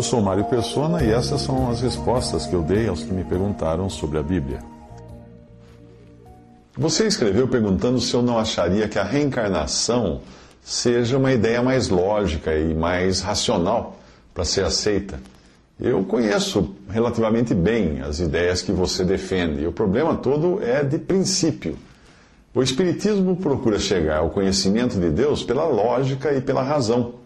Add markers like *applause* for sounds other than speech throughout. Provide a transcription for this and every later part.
Eu sou Mário Persona e essas são as respostas que eu dei aos que me perguntaram sobre a Bíblia. Você escreveu perguntando se eu não acharia que a reencarnação seja uma ideia mais lógica e mais racional para ser aceita. Eu conheço relativamente bem as ideias que você defende, o problema todo é de princípio. O Espiritismo procura chegar ao conhecimento de Deus pela lógica e pela razão.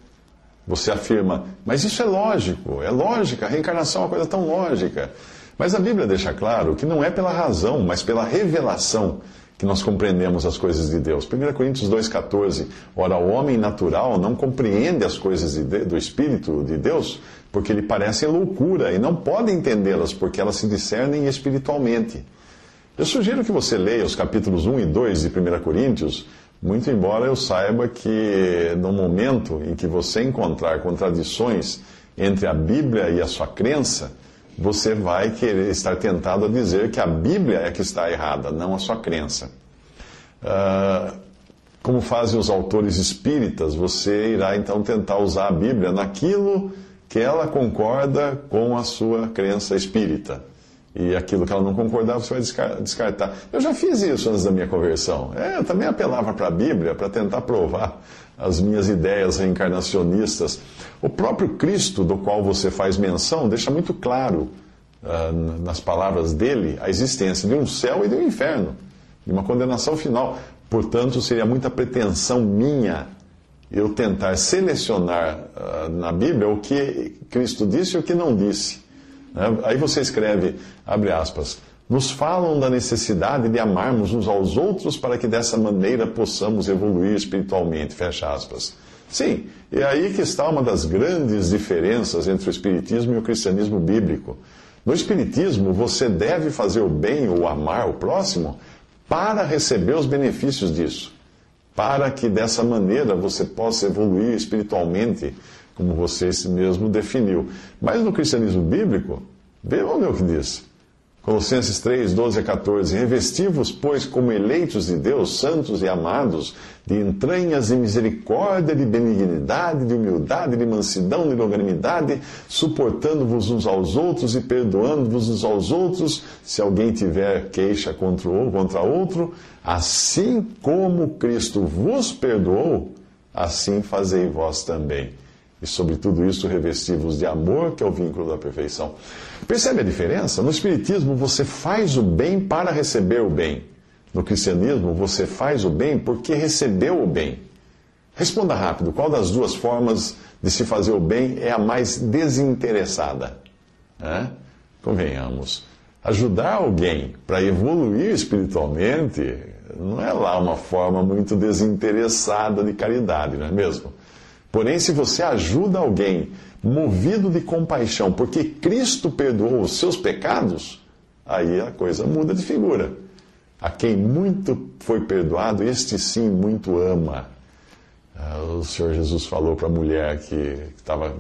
Você afirma, mas isso é lógico, é lógica, a reencarnação é uma coisa tão lógica. Mas a Bíblia deixa claro que não é pela razão, mas pela revelação que nós compreendemos as coisas de Deus. 1 Coríntios 2,14. Ora, o homem natural não compreende as coisas de, do Espírito de Deus, porque lhe parecem loucura, e não pode entendê-las, porque elas se discernem espiritualmente. Eu sugiro que você leia os capítulos 1 e 2 de 1 Coríntios, muito embora eu saiba que no momento em que você encontrar contradições entre a Bíblia e a sua crença, você vai querer estar tentado a dizer que a Bíblia é que está errada, não a sua crença. Uh, como fazem os autores espíritas, você irá então tentar usar a Bíblia naquilo que ela concorda com a sua crença espírita. E aquilo que ela não concordava, você vai descartar. Eu já fiz isso antes da minha conversão. É, eu também apelava para a Bíblia para tentar provar as minhas ideias reencarnacionistas. O próprio Cristo, do qual você faz menção, deixa muito claro uh, nas palavras dele a existência de um céu e de um inferno, de uma condenação final. Portanto, seria muita pretensão minha eu tentar selecionar uh, na Bíblia o que Cristo disse e o que não disse. Né? Aí você escreve, abre aspas, nos falam da necessidade de amarmos uns aos outros para que dessa maneira possamos evoluir espiritualmente, fecha aspas. Sim, e é aí que está uma das grandes diferenças entre o Espiritismo e o cristianismo bíblico. No Espiritismo, você deve fazer o bem ou amar o próximo para receber os benefícios disso, para que dessa maneira você possa evoluir espiritualmente como você mesmo definiu. Mas no cristianismo bíblico, ver o que diz. Colossenses 3, 12 a 14. Revesti-vos, pois, como eleitos de Deus, santos e amados, de entranhas de misericórdia, de benignidade, de humildade, de mansidão, de longanimidade, suportando-vos uns aos outros e perdoando-vos uns aos outros, se alguém tiver queixa contra, contra outro, assim como Cristo vos perdoou, assim fazei vós também e sobre tudo isso revesti-vos de amor, que é o vínculo da perfeição. Percebe a diferença? No Espiritismo você faz o bem para receber o bem. No cristianismo você faz o bem porque recebeu o bem. Responda rápido: qual das duas formas de se fazer o bem é a mais desinteressada? É? Convenhamos. Ajudar alguém para evoluir espiritualmente não é lá uma forma muito desinteressada de caridade, não é mesmo? Porém, se você ajuda alguém movido de compaixão, porque Cristo perdoou os seus pecados, aí a coisa muda de figura. A quem muito foi perdoado, este sim muito ama. Ah, o Senhor Jesus falou para a mulher que estava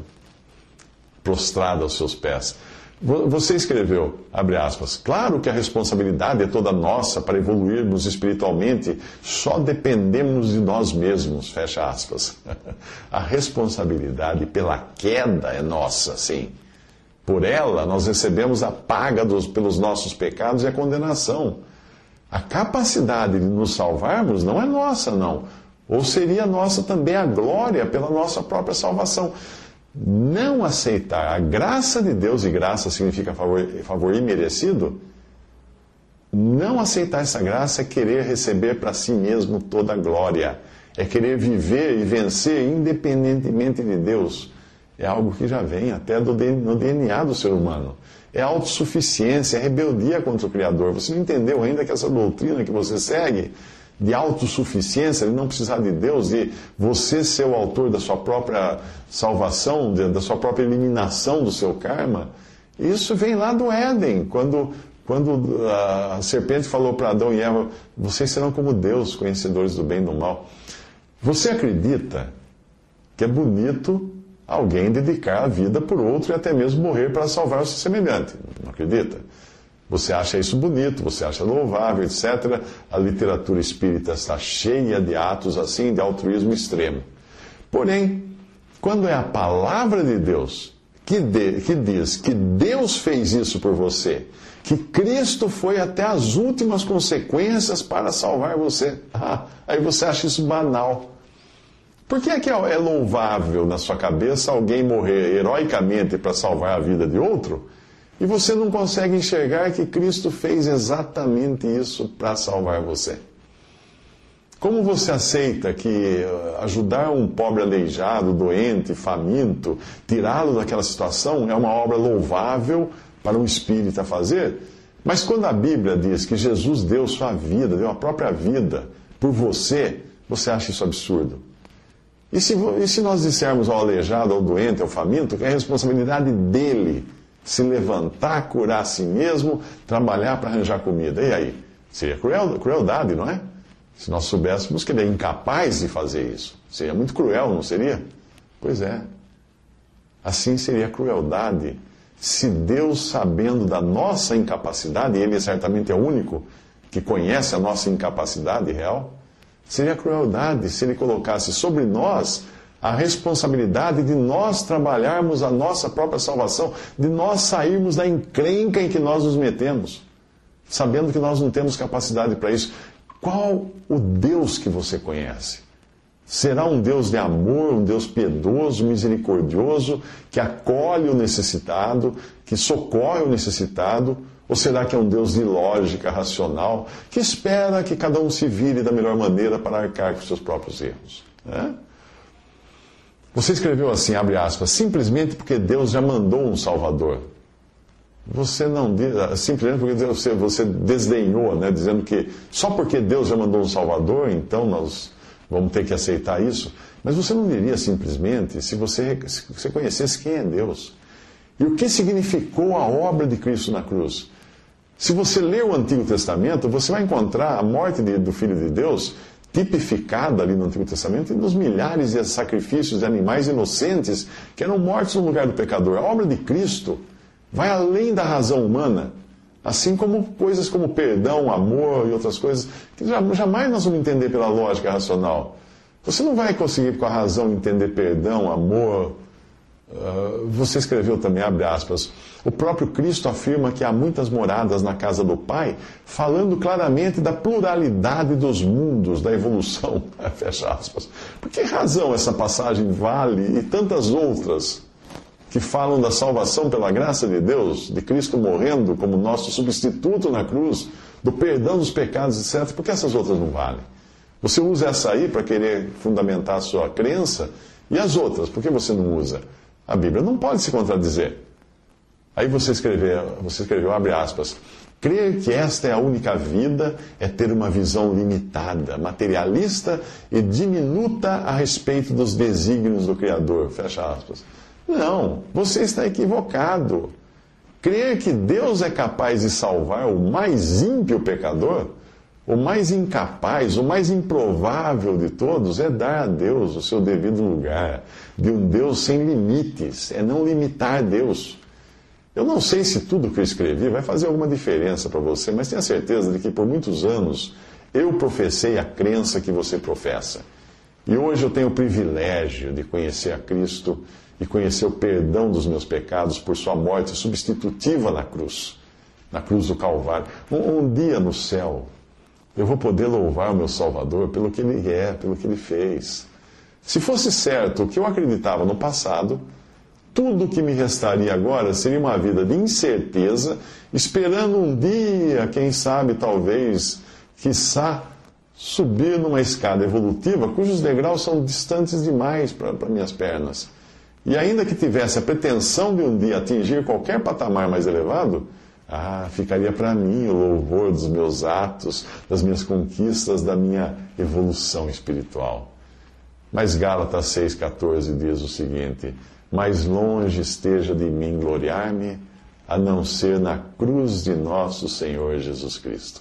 prostrada aos seus pés. Você escreveu, abre aspas, claro que a responsabilidade é toda nossa para evoluirmos espiritualmente, só dependemos de nós mesmos, fecha aspas. *laughs* A responsabilidade pela queda é nossa, sim. Por ela, nós recebemos a paga dos, pelos nossos pecados e a condenação. A capacidade de nos salvarmos não é nossa, não. Ou seria nossa também a glória pela nossa própria salvação não aceitar a graça de Deus, e graça significa favor, favor imerecido, não aceitar essa graça é querer receber para si mesmo toda a glória, é querer viver e vencer independentemente de Deus. É algo que já vem até do, no DNA do ser humano. É autossuficiência, é rebeldia contra o Criador. Você não entendeu ainda que essa doutrina que você segue de autossuficiência, de não precisar de Deus, de você ser o autor da sua própria salvação, da sua própria eliminação do seu karma, isso vem lá do Éden, quando, quando a serpente falou para Adão e Eva: vocês serão como Deus, conhecedores do bem e do mal. Você acredita que é bonito alguém dedicar a vida por outro e até mesmo morrer para salvar o seu semelhante? Não acredita? Você acha isso bonito, você acha louvável, etc. A literatura espírita está cheia de atos assim, de altruísmo extremo. Porém, quando é a palavra de Deus que, de, que diz que Deus fez isso por você, que Cristo foi até as últimas consequências para salvar você, *laughs* ah, aí você acha isso banal. Por que é que é louvável na sua cabeça alguém morrer heroicamente para salvar a vida de outro? E você não consegue enxergar que Cristo fez exatamente isso para salvar você. Como você aceita que eh, ajudar um pobre aleijado, doente, faminto, tirá-lo daquela situação é uma obra louvável para um espírita fazer? Mas quando a Bíblia diz que Jesus deu sua vida, deu a própria vida por você, você acha isso absurdo? E se, e se nós dissermos ao aleijado, ao doente, ao faminto, que é a responsabilidade dele se levantar, curar a si mesmo, trabalhar para arranjar comida. E aí? Seria cruel, crueldade, não é? Se nós soubéssemos que ele é incapaz de fazer isso. Seria muito cruel, não seria? Pois é. Assim seria crueldade se Deus, sabendo da nossa incapacidade, e Ele certamente é o único que conhece a nossa incapacidade real, seria crueldade se Ele colocasse sobre nós a responsabilidade de nós trabalharmos a nossa própria salvação, de nós sairmos da encrenca em que nós nos metemos, sabendo que nós não temos capacidade para isso. Qual o Deus que você conhece? Será um Deus de amor, um Deus piedoso, misericordioso, que acolhe o necessitado, que socorre o necessitado? Ou será que é um Deus de lógica racional, que espera que cada um se vire da melhor maneira para arcar com seus próprios erros? Né? Você escreveu assim, abre aspas, simplesmente porque Deus já mandou um Salvador. Você não diz, simplesmente porque você, você desdenhou, né, dizendo que só porque Deus já mandou um Salvador, então nós vamos ter que aceitar isso. Mas você não diria simplesmente se você, se você conhecesse quem é Deus e o que significou a obra de Cristo na cruz. Se você ler o Antigo Testamento, você vai encontrar a morte de, do Filho de Deus tipificada ali no Antigo Testamento e nos milhares de sacrifícios de animais inocentes que eram mortos no lugar do pecador. A obra de Cristo vai além da razão humana, assim como coisas como perdão, amor e outras coisas que jamais nós vamos entender pela lógica racional. Você não vai conseguir com a razão entender perdão, amor, ah, você escreveu também, abre aspas, o próprio Cristo afirma que há muitas moradas na casa do Pai, falando claramente da pluralidade dos mundos, da evolução, *laughs* fecha aspas. Por que razão essa passagem vale e tantas outras que falam da salvação pela graça de Deus, de Cristo morrendo como nosso substituto na cruz, do perdão dos pecados, etc., por que essas outras não valem? Você usa essa aí para querer fundamentar a sua crença, e as outras, por que você não usa? A Bíblia não pode se contradizer. Aí você escreveu, você escreveu, abre aspas, crer que esta é a única vida é ter uma visão limitada, materialista e diminuta a respeito dos desígnios do Criador, fecha aspas. Não, você está equivocado. Crer que Deus é capaz de salvar o mais ímpio pecador, o mais incapaz, o mais improvável de todos é dar a Deus o seu devido lugar, de um Deus sem limites, é não limitar Deus. Eu não sei se tudo que eu escrevi vai fazer alguma diferença para você, mas tenha certeza de que por muitos anos eu professei a crença que você professa. E hoje eu tenho o privilégio de conhecer a Cristo e conhecer o perdão dos meus pecados por sua morte substitutiva na cruz, na cruz do Calvário. Um, um dia no céu, eu vou poder louvar o meu Salvador pelo que ele é, pelo que ele fez. Se fosse certo o que eu acreditava no passado, tudo o que me restaria agora seria uma vida de incerteza, esperando um dia, quem sabe, talvez, quiçá, subir numa escada evolutiva cujos degraus são distantes demais para minhas pernas. E ainda que tivesse a pretensão de um dia atingir qualquer patamar mais elevado, Ah, ficaria para mim o louvor dos meus atos, das minhas conquistas, da minha evolução espiritual. Mas Gálatas 6,14 diz o seguinte: Mais longe esteja de mim gloriar-me, a não ser na cruz de nosso Senhor Jesus Cristo.